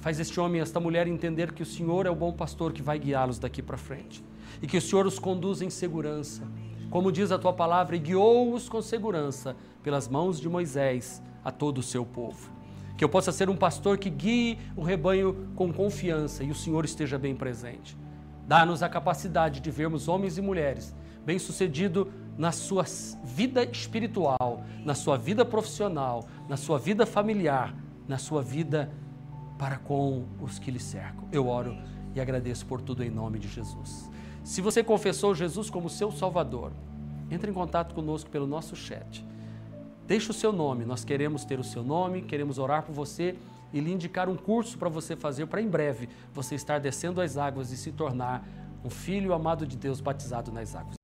Faz este homem e esta mulher entender que o Senhor é o bom pastor que vai guiá-los daqui para frente. E que o Senhor os conduz em segurança. Como diz a tua palavra, e guiou-os com segurança pelas mãos de Moisés a todo o seu povo. Que eu possa ser um pastor que guie o rebanho com confiança e o Senhor esteja bem presente. Dá-nos a capacidade de vermos homens e mulheres bem-sucedido na sua vida espiritual, na sua vida profissional, na sua vida familiar, na sua vida para com os que lhe cercam. Eu oro e agradeço por tudo em nome de Jesus. Se você confessou Jesus como seu Salvador, entre em contato conosco pelo nosso chat. Deixe o seu nome, nós queremos ter o seu nome, queremos orar por você e lhe indicar um curso para você fazer para em breve você estar descendo as águas e se tornar um filho amado de Deus batizado nas águas.